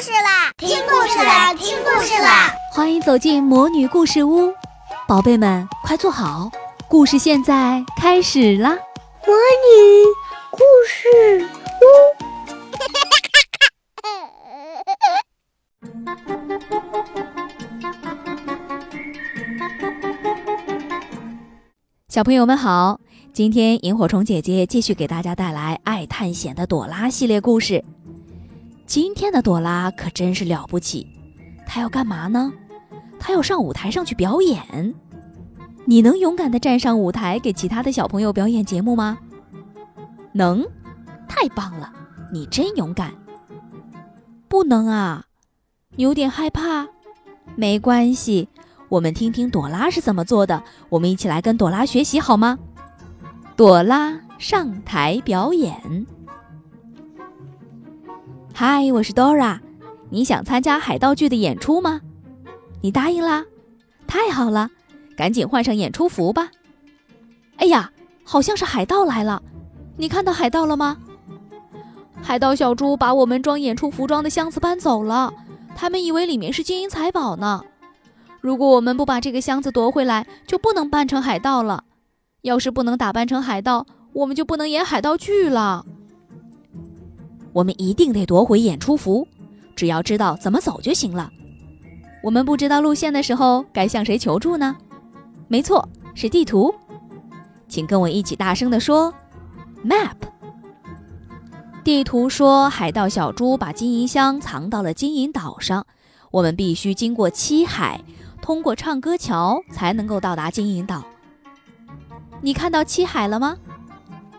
事啦！听故事啦！听故事啦！欢迎走进魔女故事屋，宝贝们快坐好，故事现在开始啦！魔女故事屋，小朋友们好，今天萤火虫姐姐继续给大家带来爱探险的朵拉系列故事。今天的朵拉可真是了不起，她要干嘛呢？她要上舞台上去表演。你能勇敢地站上舞台给其他的小朋友表演节目吗？能，太棒了，你真勇敢。不能啊，有点害怕。没关系，我们听听朵拉是怎么做的。我们一起来跟朵拉学习好吗？朵拉上台表演。嗨，我是 Dora，你想参加海盗剧的演出吗？你答应啦，太好了，赶紧换上演出服吧。哎呀，好像是海盗来了，你看到海盗了吗？海盗小猪把我们装演出服装的箱子搬走了，他们以为里面是金银财宝呢。如果我们不把这个箱子夺回来，就不能扮成海盗了。要是不能打扮成海盗，我们就不能演海盗剧了。我们一定得夺回演出服，只要知道怎么走就行了。我们不知道路线的时候，该向谁求助呢？没错，是地图。请跟我一起大声地说：“Map。”地图说，海盗小猪把金银箱藏到了金银岛上。我们必须经过七海，通过唱歌桥，才能够到达金银岛。你看到七海了吗？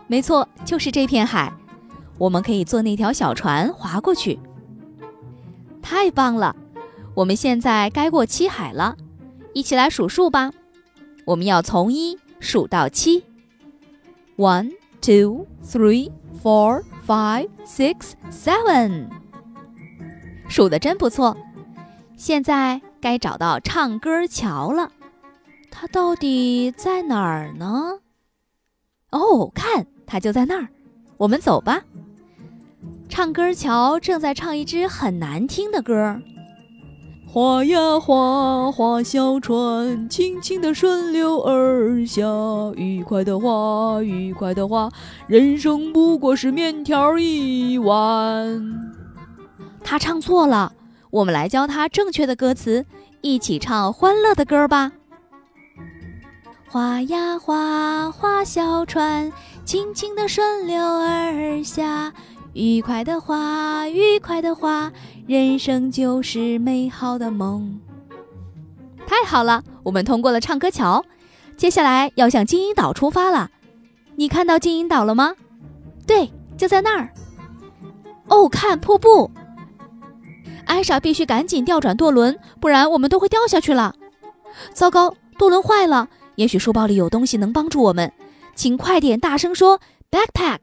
没错，就是这片海。我们可以坐那条小船划过去，太棒了！我们现在该过七海了，一起来数数吧。我们要从一数到七，one, two, three, four, five, six, seven。数的真不错。现在该找到唱歌桥了，它到底在哪儿呢？哦，看，它就在那儿。我们走吧。唱歌桥正在唱一支很难听的歌。划呀划，划小船，轻轻的顺流而下，愉快的划，愉快的划，人生不过是面条一碗。他唱错了，我们来教他正确的歌词，一起唱欢乐的歌吧。划呀划，划小船，轻轻的顺流而下。愉快的花，愉快的花，人生就是美好的梦。太好了，我们通过了唱歌桥，接下来要向金银岛出发了。你看到金银岛了吗？对，就在那儿。哦，看瀑布。艾莎必须赶紧调转舵轮，不然我们都会掉下去了。糟糕，舵轮坏了。也许书包里有东西能帮助我们，请快点大声说：“backpack。”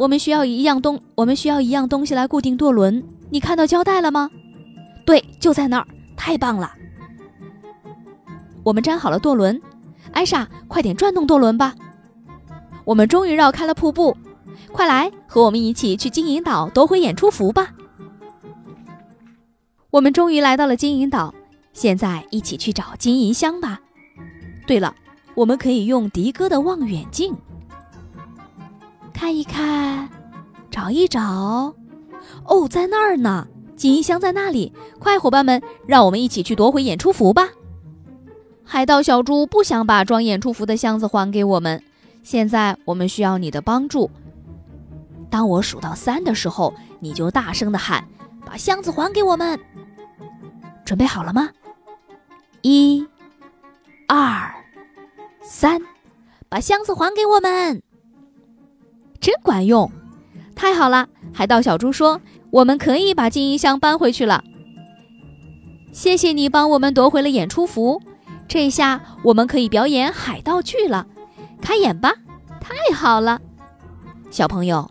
我们需要一样东，我们需要一样东西来固定舵轮。你看到胶带了吗？对，就在那儿。太棒了！我们粘好了舵轮，艾莎，快点转动舵轮吧。我们终于绕开了瀑布，快来和我们一起去金银岛夺回演出服吧。我们终于来到了金银岛，现在一起去找金银箱吧。对了，我们可以用迪哥的望远镜。看一看，找一找，哦，在那儿呢！锦衣箱在那里。快，伙伴们，让我们一起去夺回演出服吧！海盗小猪不想把装演出服的箱子还给我们，现在我们需要你的帮助。当我数到三的时候，你就大声的喊：“把箱子还给我们！”准备好了吗？一、二、三，把箱子还给我们！管用，太好了！海盗小猪说：“我们可以把金银箱搬回去了。”谢谢你帮我们夺回了演出服，这下我们可以表演海盗剧了。开演吧！太好了，小朋友，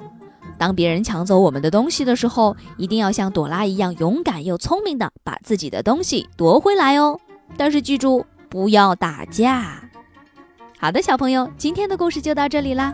当别人抢走我们的东西的时候，一定要像朵拉一样勇敢又聪明的把自己的东西夺回来哦。但是记住，不要打架。好的，小朋友，今天的故事就到这里啦。